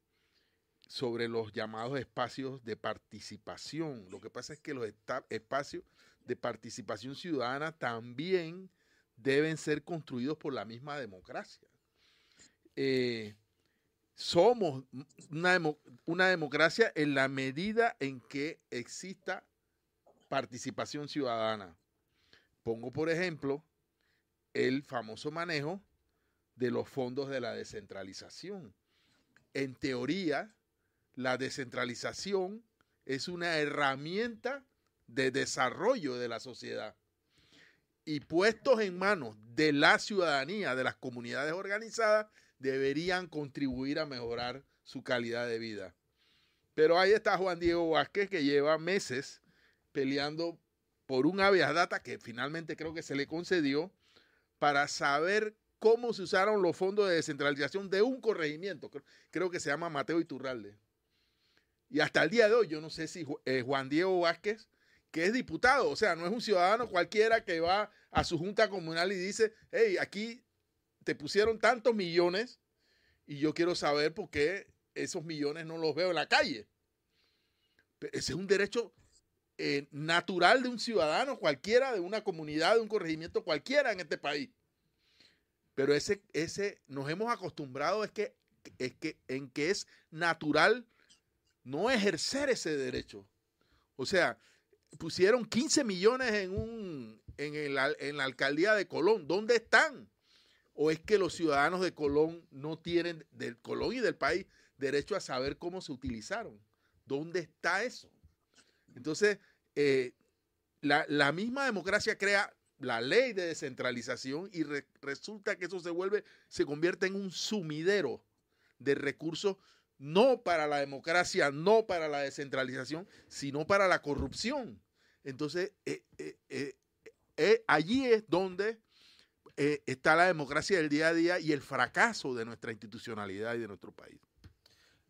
sobre los llamados espacios de participación. Lo que pasa es que los espacios de participación ciudadana también deben ser construidos por la misma democracia. Eh, somos una, una democracia en la medida en que exista participación ciudadana. Pongo, por ejemplo, el famoso manejo de los fondos de la descentralización. En teoría, la descentralización es una herramienta de desarrollo de la sociedad. Y puestos en manos de la ciudadanía, de las comunidades organizadas, deberían contribuir a mejorar su calidad de vida. Pero ahí está Juan Diego Vázquez que lleva meses peleando por un habeas data que finalmente creo que se le concedió para saber cómo se usaron los fondos de descentralización de un corregimiento. Creo que se llama Mateo Iturralde. Y hasta el día de hoy yo no sé si eh, Juan Diego Vázquez, que es diputado, o sea, no es un ciudadano cualquiera que va a su junta comunal y dice, hey, aquí te pusieron tantos millones y yo quiero saber por qué esos millones no los veo en la calle. Ese es un derecho eh, natural de un ciudadano cualquiera, de una comunidad, de un corregimiento cualquiera en este país. Pero ese, ese nos hemos acostumbrado es que, es que, en que es natural no ejercer ese derecho. O sea, pusieron 15 millones en, un, en, en la alcaldía de Colón. ¿Dónde están? ¿O es que los ciudadanos de Colón no tienen, del Colón y del país, derecho a saber cómo se utilizaron? ¿Dónde está eso? Entonces, eh, la, misma democracia crea la ley de descentralización y resulta que eso se vuelve, se convierte en un sumidero de recursos, no para la democracia, no para la descentralización, sino para la corrupción. Entonces, eh, eh, allí es donde eh, está la democracia del día a día y el fracaso de nuestra institucionalidad y de nuestro país.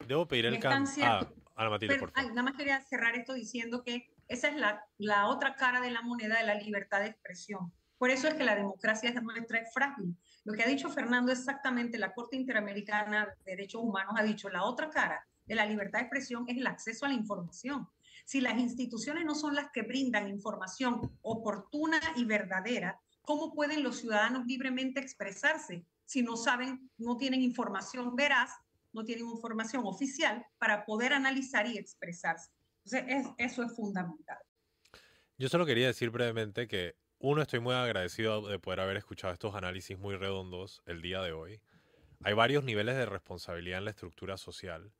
Debo pedir el cambio. Ah, Ana Matilde, por favor. nada más quería cerrar esto diciendo que esa es la, la otra cara de la moneda de la libertad de expresión. Por eso es que la democracia nuestra es frágil. Lo que ha dicho Fernando exactamente, la Corte Interamericana de Derechos Humanos ha dicho, la otra cara de la libertad de expresión es el acceso a la información. Si las instituciones no son las que brindan información oportuna y verdadera, ¿Cómo pueden los ciudadanos libremente expresarse si no saben, no tienen información veraz, no tienen información oficial para poder analizar y expresarse? Entonces, eso es fundamental. Yo solo quería decir brevemente que, uno, estoy muy agradecido de poder haber escuchado estos análisis muy redondos el día de hoy. Hay varios niveles de responsabilidad en la estructura social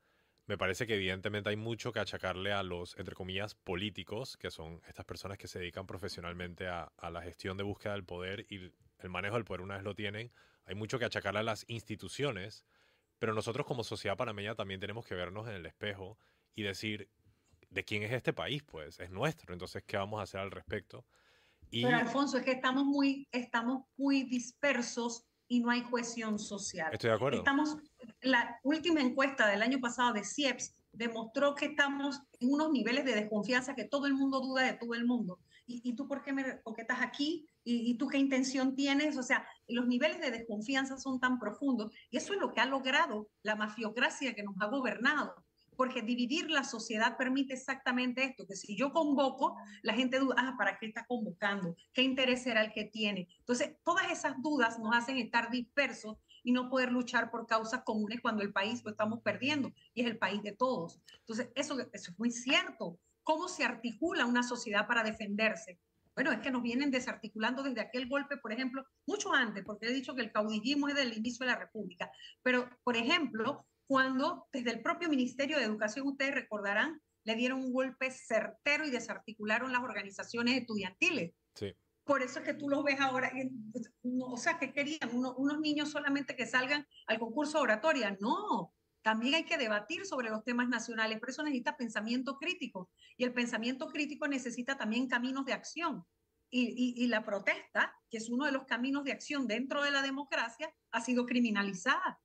me parece que evidentemente hay mucho que achacarle a los, entre comillas, políticos, que son estas personas que se dedican profesionalmente a, la gestión de búsqueda del poder y el manejo del poder una vez lo tienen. Hay mucho que achacarle a las instituciones, pero nosotros como sociedad panameña también tenemos que vernos en el espejo y decir, ¿de quién es este país? Pues es nuestro, entonces, ¿qué vamos a hacer al respecto? Y... Pero Alfonso, es que estamos muy, estamos muy dispersos y no hay cohesión social. Estoy de acuerdo. Estamos, la última encuesta del año pasado de CIEPS demostró que estamos en unos niveles de desconfianza que todo el mundo duda de todo el mundo. ¿Y, tú por qué, me, por qué estás aquí? ¿Y, ¿Y, tú qué intención tienes? O sea, los niveles de desconfianza son tan profundos y eso es lo que ha logrado la mafiocracia que nos ha gobernado porque dividir la sociedad permite exactamente esto, que si yo convoco, la gente duda, ah, ¿para qué está convocando? ¿Qué interés será el que tiene? Entonces, todas esas dudas nos hacen estar dispersos y no poder luchar por causas comunes cuando el país lo estamos perdiendo y es el país de todos. Entonces, eso, eso es muy cierto. ¿Cómo se articula una sociedad para defenderse? Bueno, es que nos vienen desarticulando desde aquel golpe, por ejemplo, mucho antes, porque he dicho que el caudillismo es del inicio de la República. Pero, por ejemplo, cuando desde el propio Ministerio de Educación, ustedes recordarán, le dieron un golpe certero y desarticularon las organizaciones estudiantiles. Sí. Por eso es que tú los ves ahora, o sea, que querían unos niños solamente que salgan al concurso de oratoria. No, también hay que debatir sobre los temas nacionales, pero eso necesita pensamiento crítico y el pensamiento crítico necesita también caminos de acción. Y, y, la protesta, que es uno de los caminos de acción dentro de la democracia, ha sido criminalizada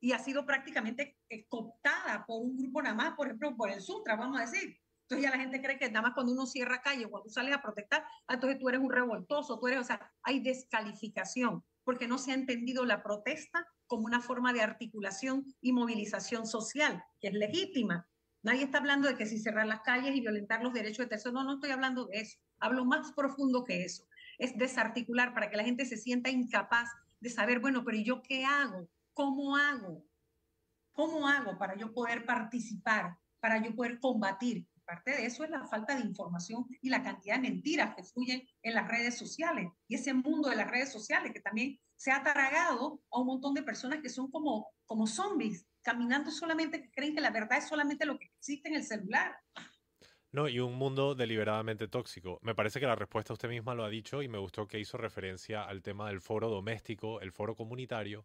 y ha sido prácticamente eh, cooptada por un grupo nada más, por ejemplo, por el Sutra, vamos a decir. Entonces ya la gente cree que nada más cuando uno cierra calle, cuando tú sales a protestar, ah, entonces tú eres un revoltoso, tú eres, o sea, hay descalificación, porque no se ha entendido la protesta como una forma de articulación y movilización social, que es legítima. Nadie está hablando de que si cerrar las calles y violentar los derechos de terceros, no, no estoy hablando de eso. Hablo más profundo que eso. Es desarticular para que la gente se sienta incapaz de saber, bueno, pero ¿y yo qué hago? ¿Cómo hago? ¿Cómo hago para yo poder participar, para yo poder combatir? Parte de eso es la falta de información y la cantidad de mentiras que fluyen en las redes sociales y ese mundo de las redes sociales que también se ha tragado a un montón de personas que son como, como zombies, caminando solamente, que creen que la verdad es solamente lo que existe en el celular. No, y un mundo deliberadamente tóxico. Me parece que la respuesta usted misma lo ha dicho y me gustó que hizo referencia al tema del foro doméstico, el foro comunitario.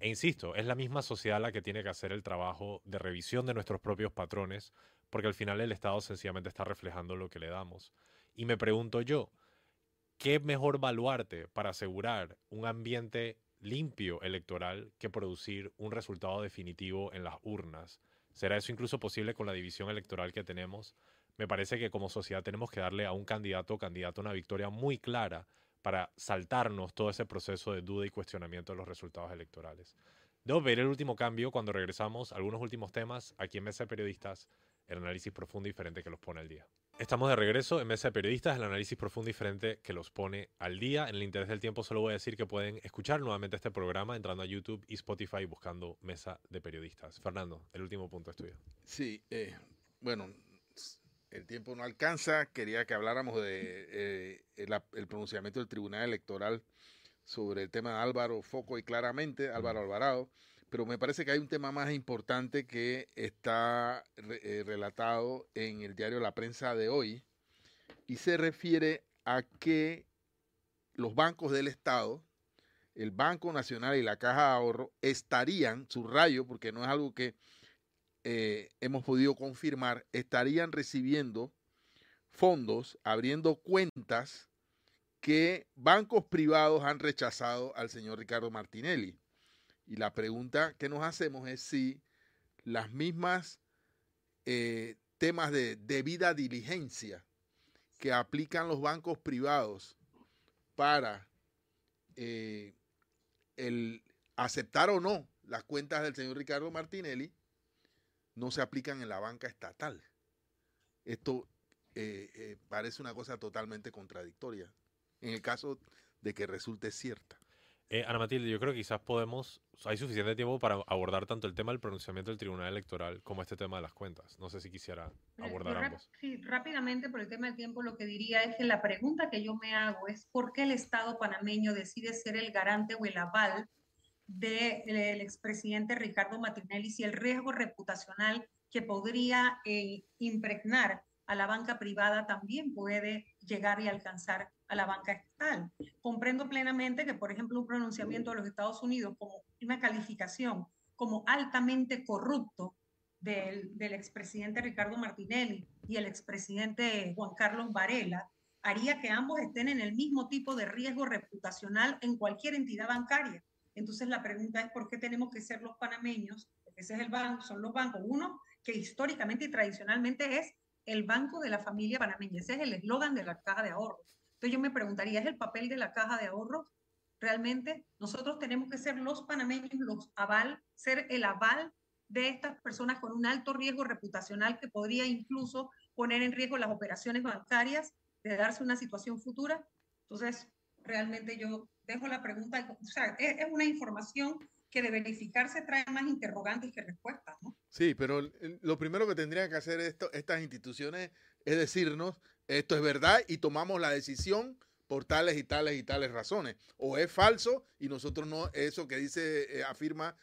E insisto, es la misma sociedad la que tiene que hacer el trabajo de revisión de nuestros propios patrones, porque al final el Estado sencillamente está reflejando lo que le damos. Y me pregunto yo, ¿qué mejor baluarte para asegurar un ambiente limpio electoral que producir un resultado definitivo en las urnas? ¿Será eso incluso posible con la división electoral que tenemos? me parece que como sociedad tenemos que darle a un candidato o candidato una victoria muy clara para saltarnos todo ese proceso de duda y cuestionamiento de los resultados electorales. Debo ver el último cambio cuando regresamos algunos últimos temas aquí en Mesa de Periodistas, el análisis profundo y diferente que los pone al día. Estamos de regreso en Mesa de Periodistas, el análisis profundo y diferente que los pone al día. En el interés del tiempo solo voy a decir que pueden escuchar nuevamente este programa entrando a YouTube y Spotify buscando Mesa de Periodistas. Fernando, el último punto es tuyo. Sí, eh, bueno, el tiempo no alcanza. Quería que habláramos de eh, el, pronunciamiento del Tribunal Electoral sobre el tema de Álvaro Foco y claramente Álvaro Alvarado, pero me parece que hay un tema más importante que está eh, relatado en el diario La Prensa de hoy y se refiere a que los bancos del Estado, el Banco Nacional y la Caja de Ahorro estarían, subrayo, porque no es algo que eh, hemos podido confirmar, estarían recibiendo fondos, abriendo cuentas que bancos privados han rechazado al señor Ricardo Martinelli. Y la pregunta que nos hacemos es si las mismas eh, temas de debida diligencia que aplican los bancos privados para eh, el aceptar o no las cuentas del señor Ricardo Martinelli no se aplican en la banca estatal. Esto eh, eh, parece una cosa totalmente contradictoria en el caso de que resulte cierta. Eh, Ana Matilde, yo creo que quizás podemos, hay suficiente tiempo para abordar tanto el tema del pronunciamiento del Tribunal Electoral como este tema de las cuentas. No sé si quisiera abordar ambos. Sí, rápidamente por el tema del tiempo lo que diría es que la pregunta que yo me hago es por qué el Estado panameño decide ser el garante o el aval del expresidente Ricardo Martinelli y el riesgo reputacional que podría eh, impregnar a la banca privada también puede llegar y alcanzar a la banca estatal. Comprendo plenamente que, por ejemplo, un pronunciamiento de los Estados Unidos como una calificación como altamente corrupto del, del expresidente Ricardo Martinelli y el expresidente Juan Carlos Varela haría que ambos estén en el mismo tipo de riesgo reputacional en cualquier entidad bancaria. Entonces la pregunta es por qué tenemos que ser los panameños, porque ese es el banco, son los bancos, uno que históricamente y tradicionalmente es el banco de la familia panameña, ese es el eslogan de la caja de ahorros. Entonces yo me preguntaría, ¿es el papel de la caja de ahorros? Realmente nosotros tenemos que ser los panameños, los aval, ser el aval de estas personas con un alto riesgo reputacional que podría incluso poner en riesgo las operaciones bancarias de darse una situación futura. Entonces, realmente yo dejo la pregunta, o sea, es, una información que de verificarse trae más interrogantes que respuestas, ¿no? Sí, pero lo primero que tendrían que hacer esto, estas instituciones es decirnos, esto es verdad y tomamos la decisión por tales y tales y tales razones. O es falso y nosotros no, eso que dice, eh, afirma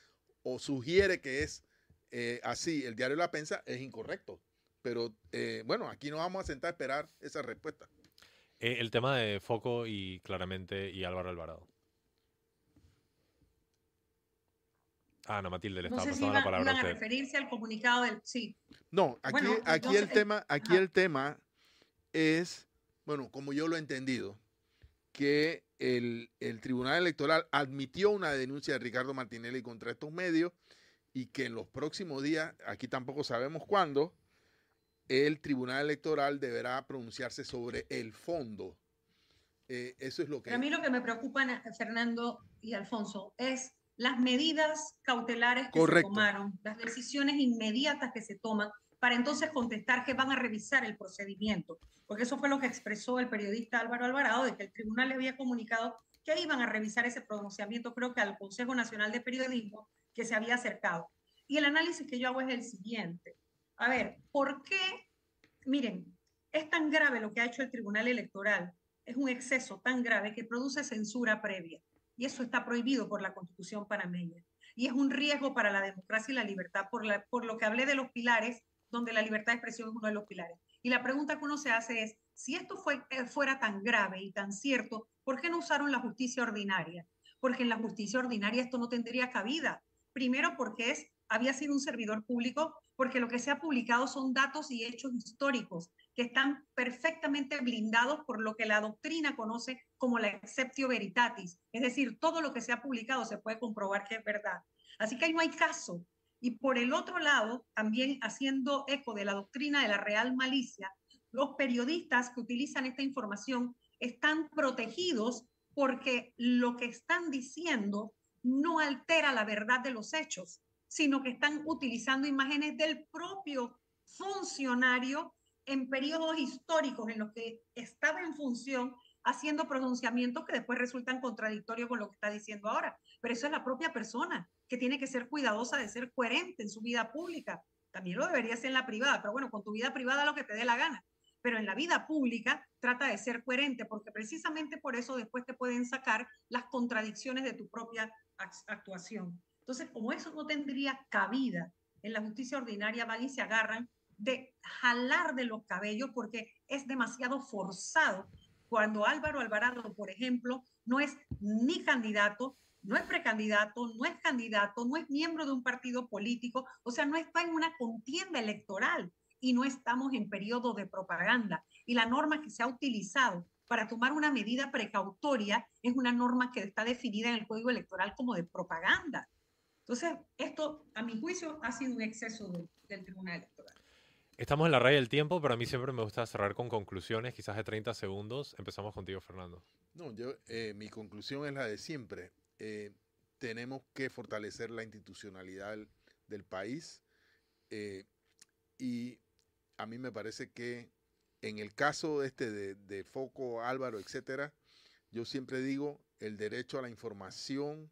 o sugiere que es eh, así, el diario La Pensa, es incorrecto. Pero eh, bueno, aquí nos vamos a sentar a esperar esa respuesta. Eh, el tema de Foco y claramente y Álvaro Alvarado. Ah, no, Matilde, le estaba pasando la palabra a usted. referirse al comunicado del sí. No, aquí, aquí el tema, aquí el tema es, bueno, como yo lo he entendido, que el, el, Tribunal Electoral admitió una denuncia de Ricardo Martinelli contra estos medios y que en los próximos días, aquí tampoco sabemos cuándo, el Tribunal Electoral deberá pronunciarse sobre el fondo. Eh, eso es lo que... a mí lo que me preocupa, Fernando y Alfonso, es las medidas cautelares que se tomaron, las decisiones inmediatas que se toman para entonces contestar que van a revisar el procedimiento, porque eso fue lo que expresó el periodista Álvaro Alvarado, de que el tribunal le había comunicado que iban a revisar ese pronunciamiento, creo que al Consejo Nacional de Periodismo, que se había acercado. Y el análisis que yo hago es el siguiente. A ver, ¿por qué? Miren, es tan grave lo que ha hecho el Tribunal Electoral, es un exceso tan grave que produce censura previa y eso está prohibido por la Constitución panameña. Y es un riesgo para la democracia y la libertad, por, lo que hablé de los pilares, donde la libertad de expresión es uno de los pilares. Y la pregunta que uno se hace es, si esto fue, eh, fuera tan grave y tan cierto, ¿por qué no usaron la justicia ordinaria? Porque en la justicia ordinaria esto no tendría cabida. Primero porque es, había sido un servidor público, porque lo que se ha publicado son datos y hechos históricos que están perfectamente blindados por lo que la doctrina conoce como la exceptio veritatis, es decir, todo lo que se ha publicado se puede comprobar que es verdad. Así que ahí no hay caso. Y por el otro lado, también haciendo eco de la doctrina de la real malicia, los periodistas que utilizan esta información están protegidos porque lo que están diciendo no altera la verdad de los hechos, sino que están utilizando imágenes del propio funcionario en periodos históricos en los que estaba en función haciendo pronunciamientos que después resultan contradictorios con lo que está diciendo ahora. Pero eso es la propia persona que tiene que ser cuidadosa de ser coherente en su vida pública. También lo debería ser en la privada, pero bueno, con tu vida privada lo que te dé la gana. Pero en la vida pública trata de ser coherente, porque precisamente por eso después te pueden sacar las contradicciones de tu propia actuación. Entonces, como eso no tendría cabida en la justicia ordinaria, van y se agarran de jalar de los cabellos porque es demasiado forzado. Cuando Álvaro Alvarado, por ejemplo, no es ni candidato, no es precandidato, no es candidato, no es miembro de un partido político, o sea, no está en una contienda electoral y no estamos en periodo de propaganda. Y la norma que se ha utilizado para tomar una medida precautoria es una norma que está definida en el Código Electoral como de propaganda. Entonces, esto, a mi juicio, ha sido un exceso del Tribunal Electoral. Estamos en la raya del tiempo, pero a mí siempre me gusta cerrar con conclusiones, quizás de 30 segundos. Empezamos contigo, Fernando. No, yo, eh, mi conclusión es la de siempre. Eh, tenemos que fortalecer la institucionalidad del, país eh, y a mí me parece que en el caso este de, de Foco, Álvaro, etcétera, yo siempre digo el derecho a la información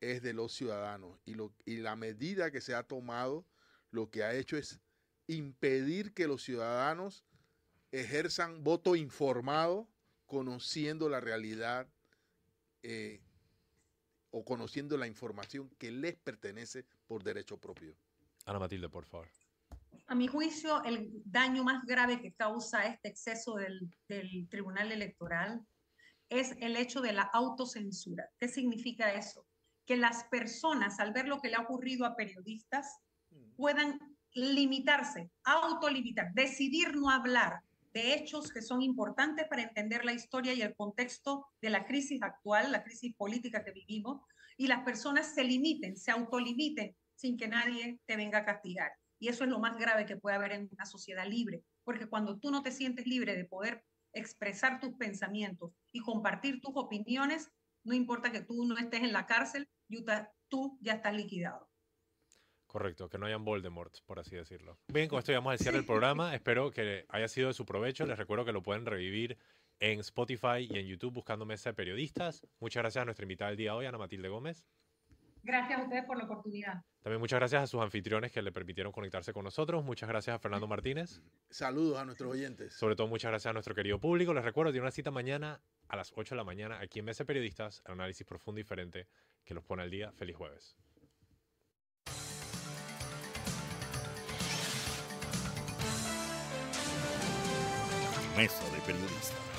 es de los ciudadanos y, lo, y la medida que se ha tomado lo que ha hecho es impedir que los ciudadanos ejerzan voto informado conociendo la realidad eh, o conociendo la información que les pertenece por derecho propio. Ana Matilde, por favor. A mi juicio, el daño más grave que causa este exceso del, del Tribunal Electoral es el hecho de la autocensura. ¿Qué significa eso? Que las personas, al ver lo que le ha ocurrido a periodistas, mm. puedan limitarse, autolimitar, decidir no hablar de hechos que son importantes para entender la historia y el contexto de la crisis actual, la crisis política que vivimos, y las personas se limiten, se autolimiten sin que nadie te venga a castigar. Y eso es lo más grave que puede haber en una sociedad libre, porque cuando tú no te sientes libre de poder expresar tus pensamientos y compartir tus opiniones, no importa que tú no estés en la cárcel, tú ya estás liquidado. Correcto, que no hayan Voldemort, por así decirlo. Bien, con esto llegamos al cierre del programa. Espero que haya sido de su provecho. Les recuerdo que lo pueden revivir en Spotify y en YouTube buscando Mesa de Periodistas. Muchas gracias a nuestra invitada del día de hoy, Ana Matilde Gómez. Gracias a ustedes por la oportunidad. También muchas gracias a sus anfitriones que le permitieron conectarse con nosotros. Muchas gracias a Fernando Martínez. Saludos a nuestros oyentes. Sobre todo muchas gracias a nuestro querido público. Les recuerdo, tiene una cita mañana a las 8 de la mañana aquí en Mesa Periodistas, el análisis profundo y diferente que los pone al día. Feliz jueves. Mesa de Periodistas.